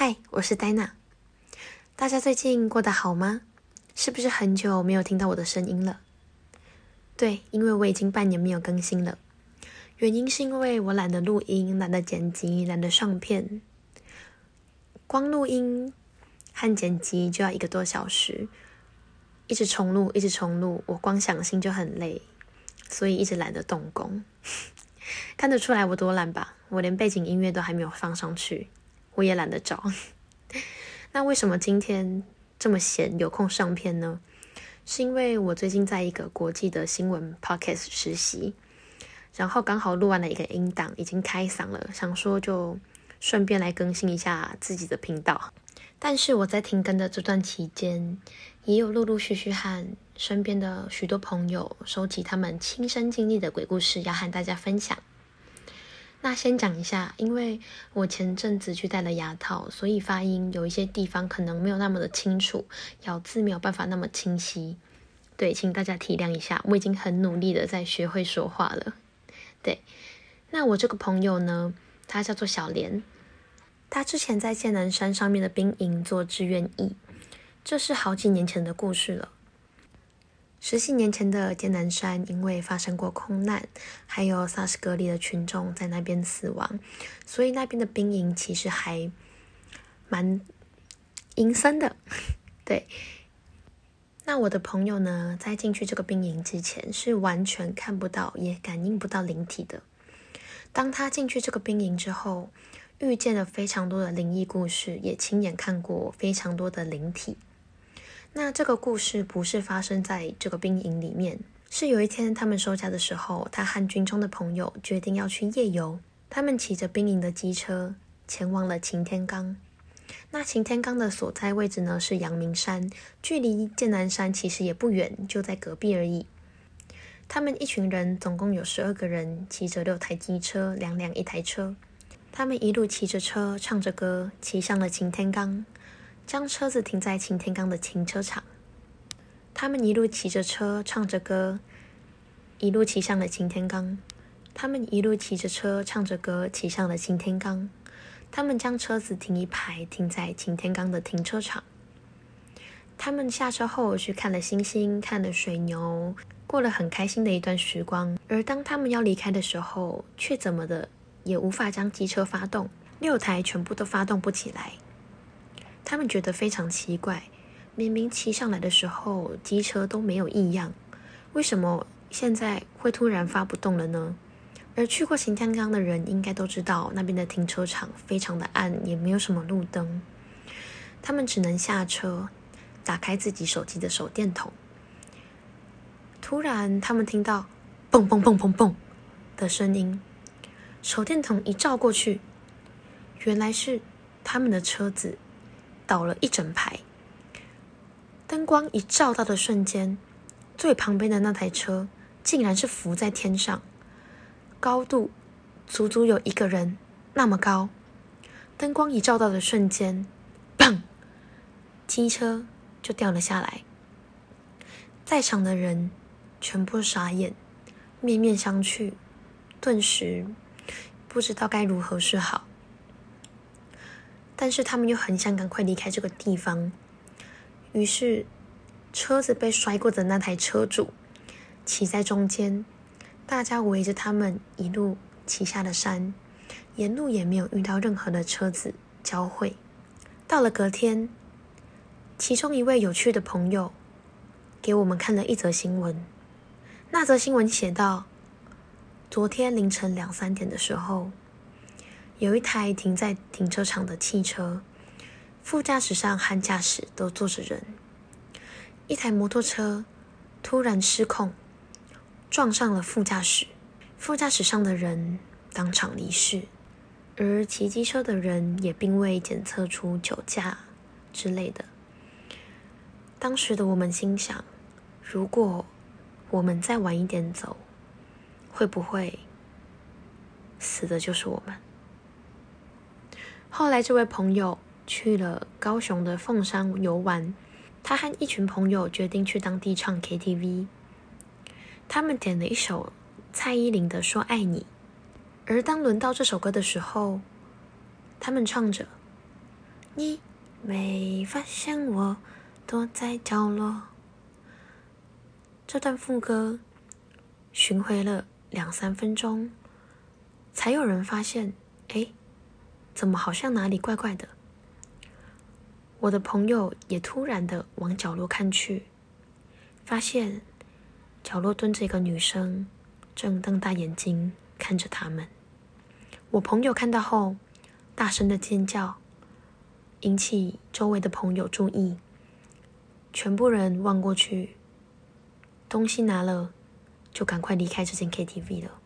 嗨，我是戴娜。大家最近过得好吗？是不是很久没有听到我的声音了？对，因为我已经半年没有更新了。原因是因为我懒得录音，懒得剪辑，懒得上片。光录音和剪辑就要一个多小时，一直重录，一直重录，我光想心就很累，所以一直懒得动工。看得出来我多懒吧？我连背景音乐都还没有放上去，我也懒得找。那为什么今天这么闲有空上片呢？是因为我最近在一个国际的新闻 podcast 实习，然后刚好录完了一个音档，已经开嗓了，想说就顺便来更新一下自己的频道。但是我在停更的这段期间，也有陆陆续续和身边的许多朋友收集他们亲身经历的鬼故事，要和大家分享。那先讲一下，因为我前阵子去戴了牙套，所以发音有一些地方可能没有那么的清楚，咬字没有办法那么清晰。对，请大家体谅一下，我已经很努力的在学会说话了。对，那我这个朋友呢，他叫做小莲，他之前在剑南山上面的兵营做志愿役，这是好几年前的故事了。十几年前的剑南山，因为发生过空难，还有萨斯隔离的群众在那边死亡，所以那边的兵营其实还蛮阴森的。对，那我的朋友呢，在进去这个兵营之前，是完全看不到也感应不到灵体的。当他进去这个兵营之后，遇见了非常多的灵异故事，也亲眼看过非常多的灵体。那这个故事不是发生在这个兵营里面，是有一天他们收假的时候，他和军中的朋友决定要去夜游。他们骑着兵营的机车前往了擎天岗。那擎天岗的所在位置呢是阳明山，距离剑南山其实也不远，就在隔壁而已。他们一群人总共有十二个人，骑着六台机车，两辆一台车。他们一路骑着车，唱着歌，骑上了擎天岗。将车子停在擎天岗的停车场，他们一路骑着车，唱着歌，一路骑上了擎天岗。他们一路骑着车，唱着歌，骑上了擎天岗。他们将车子停一排，停在擎天岗的停车场。他们下车后去看了星星，看了水牛，过了很开心的一段时光。而当他们要离开的时候，却怎么的也无法将机车发动，六台全部都发动不起来。他们觉得非常奇怪，明明骑上来的时候机车都没有异样，为什么现在会突然发不动了呢？而去过擎天岗的人应该都知道，那边的停车场非常的暗，也没有什么路灯。他们只能下车，打开自己手机的手电筒。突然，他们听到“嘣嘣嘣嘣嘣”的声音，手电筒一照过去，原来是他们的车子。倒了一整排，灯光一照到的瞬间，最旁边的那台车竟然是浮在天上，高度足足有一个人那么高。灯光一照到的瞬间，砰！机车就掉了下来。在场的人全部傻眼，面面相觑，顿时不知道该如何是好。但是他们又很想赶快离开这个地方，于是车子被摔过的那台车主骑在中间，大家围着他们一路骑下了山，沿路也没有遇到任何的车子交汇。到了隔天，其中一位有趣的朋友给我们看了一则新闻，那则新闻写道：昨天凌晨两三点的时候。有一台停在停车场的汽车，副驾驶上和驾驶都坐着人。一台摩托车突然失控，撞上了副驾驶，副驾驶上的人当场离世，而骑机车的人也并未检测出酒驾之类的。当时的我们心想：如果我们再晚一点走，会不会死的就是我们？后来，这位朋友去了高雄的凤山游玩，他和一群朋友决定去当地唱 KTV。他们点了一首蔡依林的《说爱你》，而当轮到这首歌的时候，他们唱着：“你没发现我躲在角落。这段副歌巡回了两三分钟，才有人发现，怎么好像哪里怪怪的？我的朋友也突然的往角落看去，发现角落蹲着一个女生，正瞪大眼睛看着他们。我朋友看到后，大声的尖叫，引起周围的朋友注意，全部人望过去。东西拿了，就赶快离开这间 KTV 了。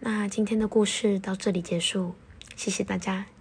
那今天的故事到这里结束，谢谢大家。